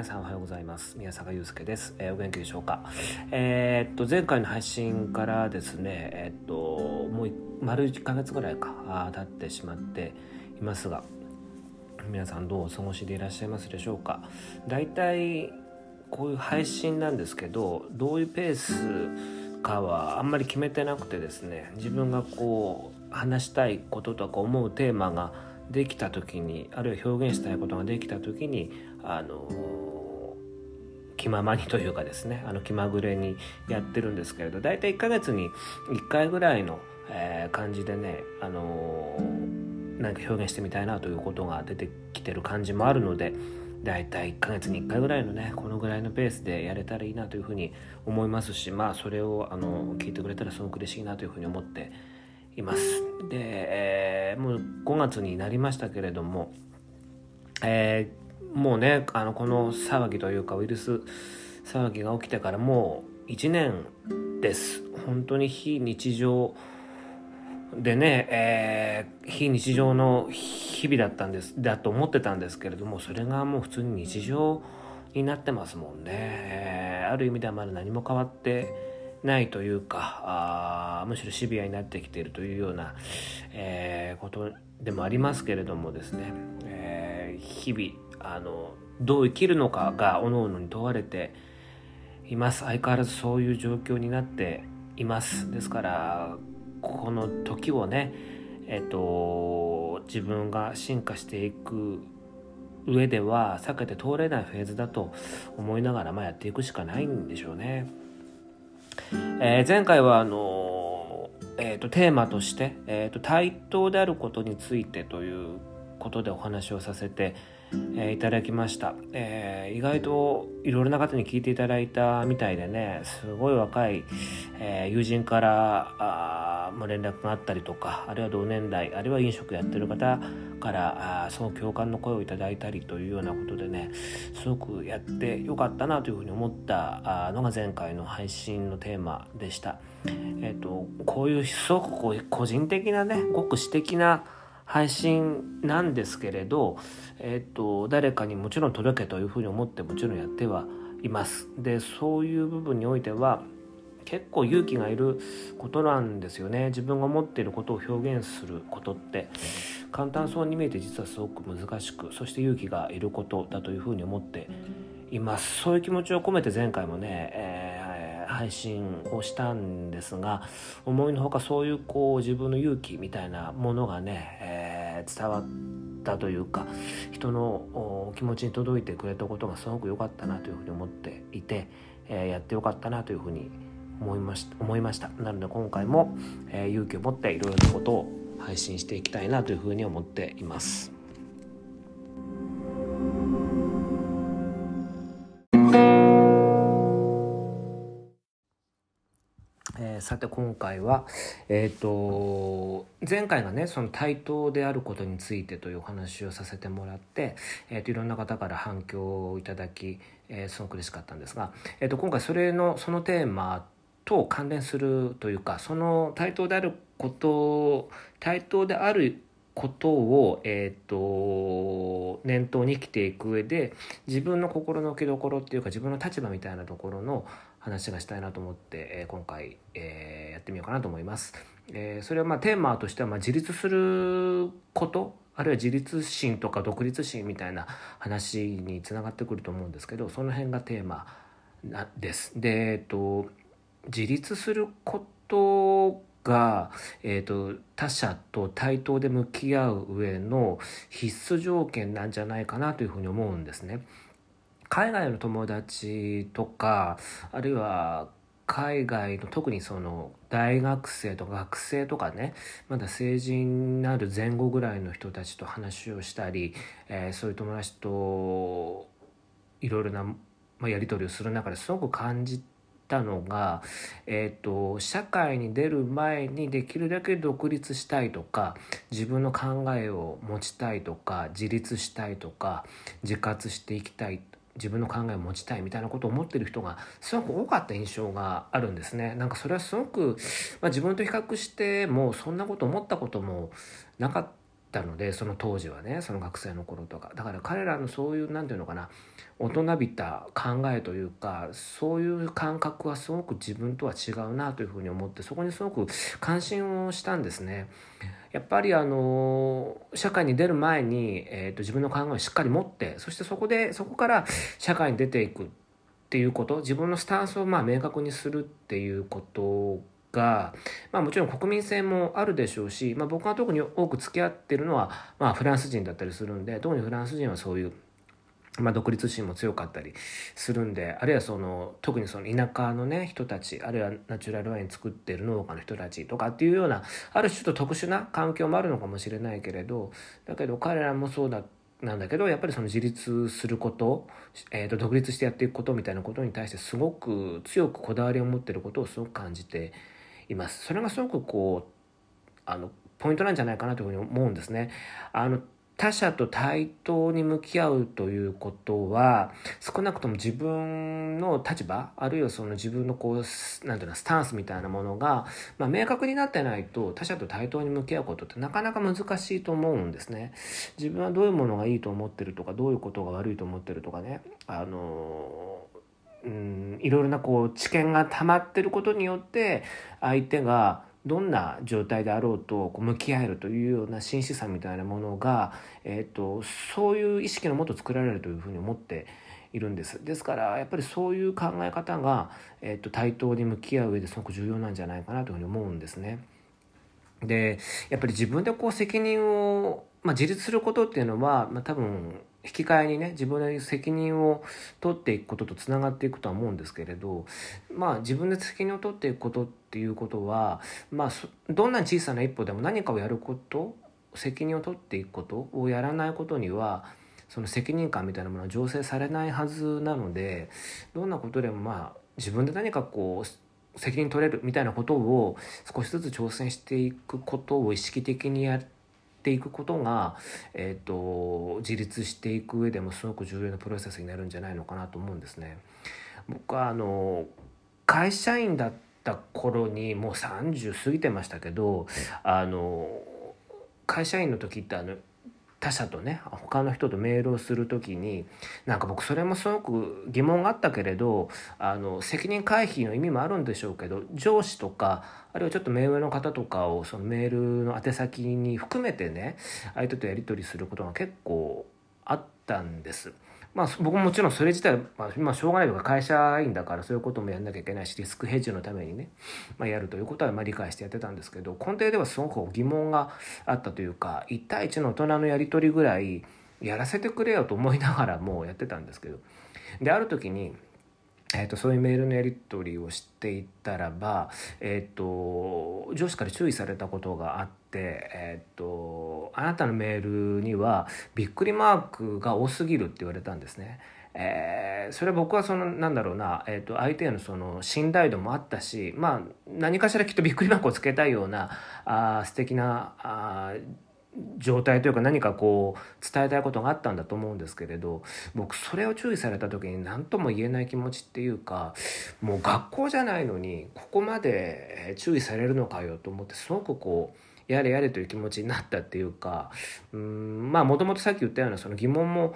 皆さんおはようございます。宮坂祐介です、えー、お元気でしょうか？えー、っと前回の配信からですねえー、っともう丸1ヶ月ぐらいか経ってしまっていますが皆さんどうお過ごしでいらっしゃいますでしょうか？だいたいこういう配信なんですけどどういうペースかはあんまり決めてなくてですね自分がこう話したいこととか思うテーマができた時にあるいは表現したいことができた時にあの気ままにというかですねあの気まぐれにやってるんですけれど大体1ヶ月に1回ぐらいの、えー、感じでねあの何か表現してみたいなということが出てきてる感じもあるので大体1ヶ月に1回ぐらいのねこのぐらいのペースでやれたらいいなというふうに思いますしまあそれをあの聞いてくれたらすごく嬉しいなというふうに思っています。で、えー、もう5月になりましたけれども、えー、もうねあのこの騒ぎというかウイルス騒ぎが起きてからもう1年です。本当に非日常でね、えー、非日常の日々だったんですだと思ってたんですけれどもそれがもう普通に日常になってますもんね、えー、ある意味ではまだ何も変わってないというかあむしろシビアになってきているというような、えー、ことでもありますけれどもですね、えー、日々あのどう生きるのかが各々に問われています相変わらずそういう状況になっていますですからこの時をねえっ、ー、と自分が進化していく上では避けて通れないフェーズだと思いながら、まあ、やっていくしかないんでしょうね。えー、前回はあのー、えーと、テーマとして、えーと、対等であることについてということでお話をさせて、えー、いただきました、えー、意外といろいろな方に聞いていただいたみたいでねすごい若い、え、友人からあも連絡があったりとかあるいは同年代あるいは飲食やってる方からあその共感の声をいただいたりというようなことでねすごくやってよかったなというふうに思ったのが前回の配信のテーマでした。えーと、こういうすごくこう個人的なねごく私的な配信なんですけれど、えっ、と、誰かにもちろん届けというふうに思ってもちろんやってはいます。で、そういう部分においては、結構勇気がいることなんですよね。自分が思っていることを表現することって。簡単そうに見えて実はすごく難しくそして勇気がいることだというふうに思っていますそういう気持ちを込めて前回もね、えー、配信をしたんですが思いのほかそういうこう自分の勇気みたいなものがね、えー、伝わったというか人の気持ちに届いてくれたことがすごく良かったなというふうに思っていて、えー、やってよかったなというふうに思いま思いました思いましたなので今回も、え勇気を持っていろいろなことを配信していきたいなというふうに思っています。え、さて今回は、えーと、前回がねその対等であることについてというお話をさせてもらって、えーと、いろんな方から反響をいただき、えー、すごく嬉しかったんですが、えーと今回それのそのテーマと関連するというかその対等であること対等であることを、えーと、念頭に生きていく上で自分の心の置きどころっていうか自分の立場みたいなところの話がしたいなと思って、え、今回、えー、やってみようかなと思います。えー、それはまあテーマとしてはま自立することあるいは自立心とか独立心みたいな話につながってくると思うんですけどその辺がテーマです。で、えっと、自立することが、えーと、他者と対等で向き合う上の必須条件なんじゃないかなというふうに思うんですね。海外の友達とかあるいは海外の特にその大学生とか学生とかねまだ成人になる前後ぐらいの人たちと話をしたり、えー、そういう友達といろいろな、まあ、やり取りをする中ですごく感じてたのが、えーと、社会に出る前にできるだけ独立したいとか自分の考えを持ちたいとか自立したいとか自活していきたい自分の考えを持ちたいみたいなことを思ってる人がすごく多かった印象があるんですね。なんかそれはすごく、まあ、自分と比較してもそんなこと思ったこともなかったたのでその当時はねその学生の頃とかだから彼らのそういう何て言うのかな大人びた考えというかそういう感覚はすごく自分とは違うなというふうに思ってそこにすごく関心をしたんですね。やっぱりあの社会に出る前に、えーと、自分の考えをしっかり持ってそしてそこでそこから社会に出ていくっていうこと自分のスタンスをまあ明確にするっていうことが、まあ、もちろん国民性もあるでしょうし、まあ、僕が特に多く付き合ってるのは、まあ、フランス人だったりするんで特にフランス人はそういうまあ、独立心も強かったりするんであるいはその特にその田舎のね人たちあるいはナチュラルワイン作ってる農家の人たちとかっていうようなある種ちょっと特殊な環境もあるのかもしれないけれどだけど彼らもそうだなんだけどやっぱりその自立すること、えー、と独立してやっていくことみたいなことに対してすごく強くこだわりを持ってることをすごく感じています。それがすごくこうあのポイントなんじゃないかなというふうに思うんですね。あの他者と対等に向き合うということは少なくとも自分の立場あるいはその自分のこうなんていうのスタンスみたいなものが、まあ、明確になってないと他者と対等に向き合うことってなかなか難しいと思うんですね。自分はどういうものがいいと思ってるとかどういうことが悪いと思ってるとかねあのいろいろなこう知見が溜まってることによって相手がどんな状態であろうとこう向き合えるというような真摯さみたいなものが、えーと、そういう意識のもと作られるというふうに思っているんですですからやっぱりそういう考え方が、えーと、対等に向き合う上ですごく重要なんじゃないかなというふうに思うんですね。でやっぱり自分でこう責任を、まあ、自立することっていうのは、まあ、多分引き換えにね自分で責任を取っていくこととつながっていくとは思うんですけれどまあ自分で責任を取っていくことっていうことはまあどんな小さな一歩でも何かをやること責任を取っていくことをやらないことにはその責任感みたいなものは醸成されないはずなのでどんなことでもまあ自分で何かこう責任取れるみたいなことを少しずつ挑戦していくことを意識的にやってていくことが、えーと、自立していく上でもすごく重要なプロセスになるんじゃないのかなと思うんですね。僕はあの会社員だった頃にもう30過ぎてましたけどあの会社員の時ってあの他者とね他の人とメールをする時になんか僕それもすごく疑問があったけれどあの責任回避の意味もあるんでしょうけど上司とかあるいはちょっと目上の方とかをそのメールの宛先に含めてね相手とやり取りすることが結構あったんです。まあ、僕ももちろんそれ自体、まあ、まあ、しょうがないとか会社員だからそういうこともやんなきゃいけないしリスクヘッジのためにね、まあ、やるということはまあ理解してやってたんですけど根底ではすごく疑問があったというか1対1の大人のやり取りぐらいやらせてくれよと思いながらもうやってたんですけどである時にえーと、そういうメールのやり取りをしていったらば、えーと、上司から注意されたことがあって、えーと、あなたのメールにはびっくりマークが多すぎるって言われたんですね。えー、それは僕はそのなんだろうな、えー、と相手へのその信頼度もあったし、まあ、何かしらきっとびっくりマークをつけたいようなあ素敵なあ状態というか何かこう伝えたいことがあったんだと思うんですけれど僕それを注意された時に何とも言えない気持ちっていうかもう学校じゃないのにここまで注意されるのかよと思ってすごくこうやれやれという気持ちになったっていうかうんまあもともとさっき言ったようなその疑問も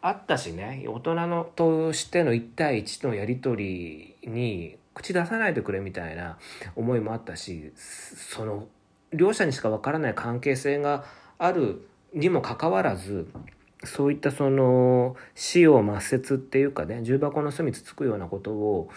あったしね。大人のとしての1対1のやり取りに口出さないでくれみたいな思いもあったしその両者にしかわからない関係性があるにもかかわらずそういったその死を抹殺っていうかね重箱の隅つつくようなことを、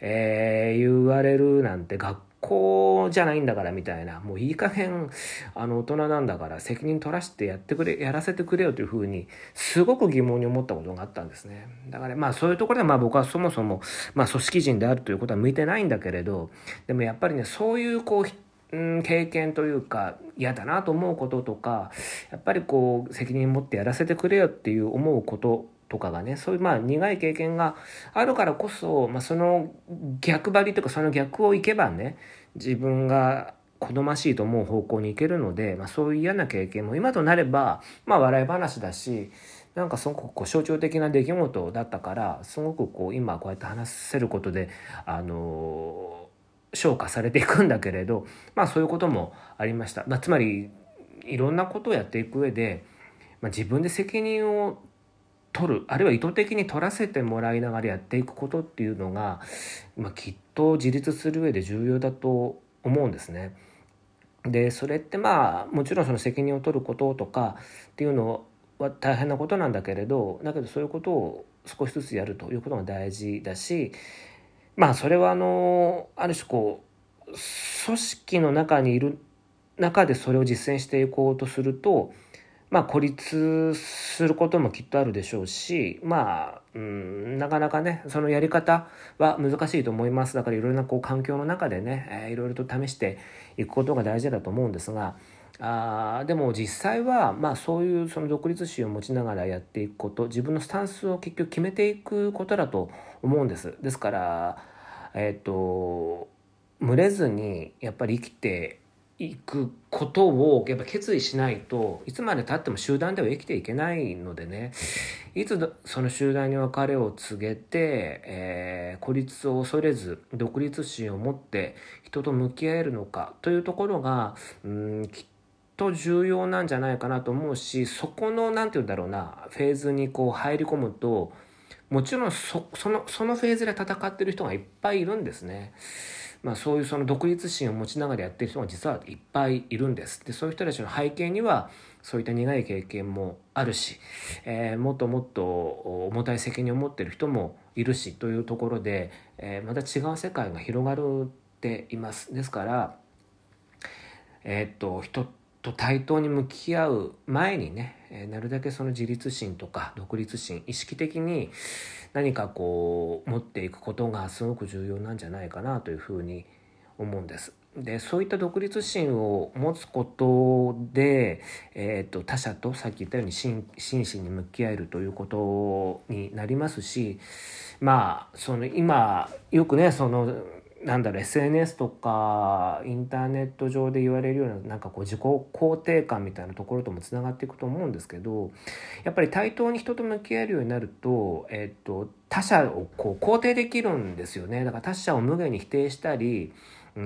えー、言われるなんて学校じゃないんだからみたいなもういい加減あの大人なんだから責任取らせてやってくれやらせてくれよというふうにすごく疑問に思ったことがあったんですね。だからまあそういうところでまあ僕はそもそも、まあ、組織人であるということは向いてないんだけれどでもやっぱりねそういうこううん経験というか嫌だなと思うこととかやっぱりこう責任持ってやらせてくれよっていう思うこととかがねそういうまあ苦い経験があるからこそ、まあ、その逆張りというかその逆をいけばね自分が好ましいと思う方向に行けるので、まあ、そういう嫌な経験も今となれば、まあ、笑い話だしなんかすごくこう象徴的な出来事だったからすごくこう今こうやって話せることであの消化されていくんだけれどまあそういうこともありました、まあ、つまりいろんなことをやっていく上で、まあ、自分で責任を取るあるいは意図的に取らせてもらいながらやっていくことっていうのが、まあ、きっと自立する上で重要だと思うんですね。でそれってまあもちろんその責任を取ることとかっていうのは大変なことなんだけれどだけどそういうことを少しずつやるということが大事だしまあそれはあのある種こう組織の中にいる中でそれを実践していこうとするとまあ孤立することもきっとあるでしょうしまあ、うん、なかなかねそのやり方は難しいと思いますだからいろいろなこう環境の中でね、えー、いろいろと試していくことが大事だと思うんですがあでも実際は、まあ、そういうその独立心を持ちながらやっていくこと自分のスタンスを結局決めていくことだと思うんです。ですからえっ、ー、と群れずにやっぱり生きていくことをやっぱ決意しないといつまでたっても集団では生きていけないのでねいつその集団に別れを告げて、えー、孤立を恐れず独立心を持って人と向き合えるのかというところがうんきっと重要なんじゃないかなと思うしそこの何て言うんだろうなフェーズにこう入り込むともちろんそのそのフェーズで戦ってる人がいっぱいいるんですね。まあ、そういうその独立心を持ちながらやってる人が実はいっぱいいるんです。でそういう人たちの背景にはそういった苦い経験もあるし、えー、もっともっと重たい責任を持ってる人もいるしというところで、えー、また違う世界が広がるっています。ですから、えー、っと人と対等に向き合う前にねえなるだけその自立心とか独立心意識的に何かこう持っていくことがすごく重要なんじゃないかなというふうに思うんです。でそういった独立心を持つことで、えーと、他者とさっき言ったように真摯に向き合えるということになりますしまあその今よくねそのなんだろう SNS とかインターネット上で言われるようななんかこう自己肯定感みたいなところともつながっていくと思うんですけどやっぱり対等に人と向き合えるようになると,、えっと他者をこう肯定できるんですよね。だから他者を無限に否定したり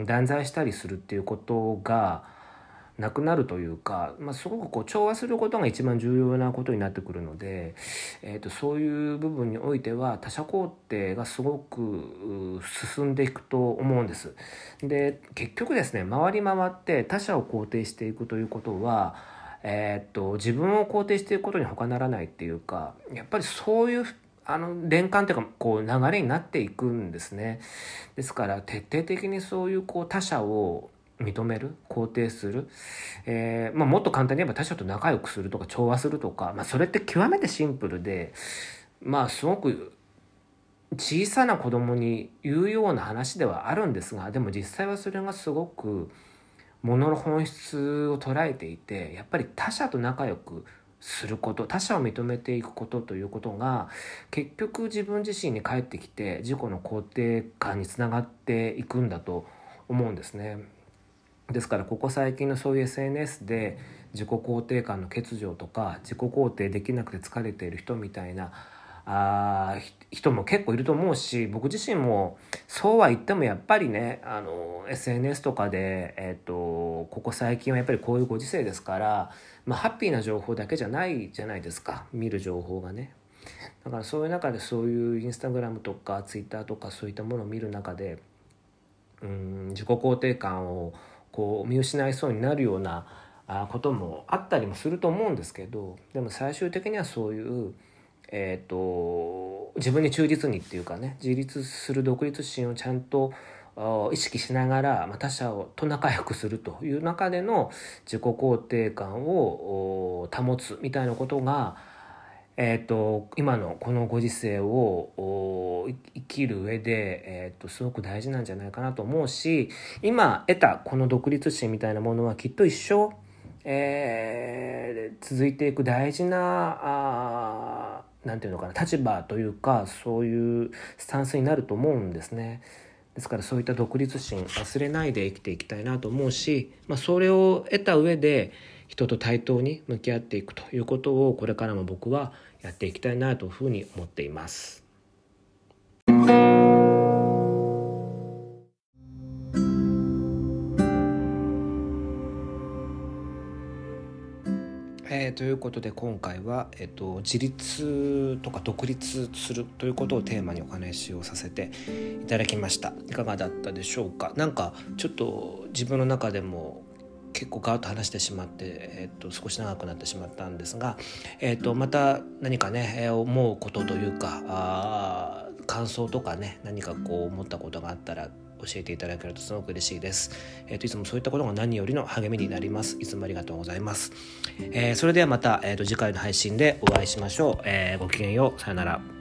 断罪したりするっていうことがなくなるというか、まあ、すごくこう調和することが一番重要なことになってくるので、えー、とそういう部分においては他者肯定がすごく進んでいくと思うんです。で結局ですね回り回って他者を肯定していくということはえー、と自分を肯定していくことに他ならないっていうかやっぱりそういうあの連環というかこう流れになっていくんですね。ですから徹底的にそういうこう他者を認める肯定する、えーまあ、もっと簡単に言えば他者と仲良くするとか調和するとか、まあ、それって極めてシンプルでまあすごく小さな子供に言うような話ではあるんですがでも実際はそれがすごくものの本質を捉えていてやっぱり他者と仲良くすること他者を認めていくことということが結局自分自身に返ってきて自己の肯定感につながっていくんだと思うんですね。ですからここ最近のそういう SNS で自己肯定感の欠如とか自己肯定できなくて疲れている人みたいなあ人も結構いると思うし僕自身もそうは言ってもやっぱりねあの SNS とかで、えーと、ここ最近はやっぱりこういうご時世ですから、まあ、ハッピーな情報だけじゃないじゃないですか見る情報がね。だからそういう中でそういうインスタグラムとかツイッターとかそういったものを見る中でうん自己肯定感をこう見失いそうになるようなこともあったりもすると思うんですけどでも最終的にはそういう、えーと、自分に忠実にっていうかね自立する独立心をちゃんと意識しながら、ま、他者をと仲良くするという中での自己肯定感を保つみたいなことがえーと、今のこのご時世を生きる上で、えーと、すごく大事なんじゃないかなと思うし今得たこの独立心みたいなものはきっと一生、えー、続いていく大事なあなんていうのかな立場というかそういうスタンスになると思うんですね。ですからそういった独立心忘れないで生きていきたいなと思うし、まあ、それを得た上で人と対等に向き合っていくということをこれからも僕はやっていきたいなというふうに思っています。ー、ということで今回は、えーと、自立とか独立するということをテーマにお話をさせていただきました。いかがだったでしょうか？なんかちょっと自分の中でも結構ガーッと話してしまって、えー、と少し長くなってしまったんですが、えー、とまた何かね思うことというかあ感想とかね何かこう思ったことがあったら教えていただけるとすごく嬉しいです。えー、といつもそういったことが何よりの励みになります。いつもありがとうございます。えー、それではまた、えー、と次回の配信でお会いしましょう。えー、ごきげんよう。さよなら。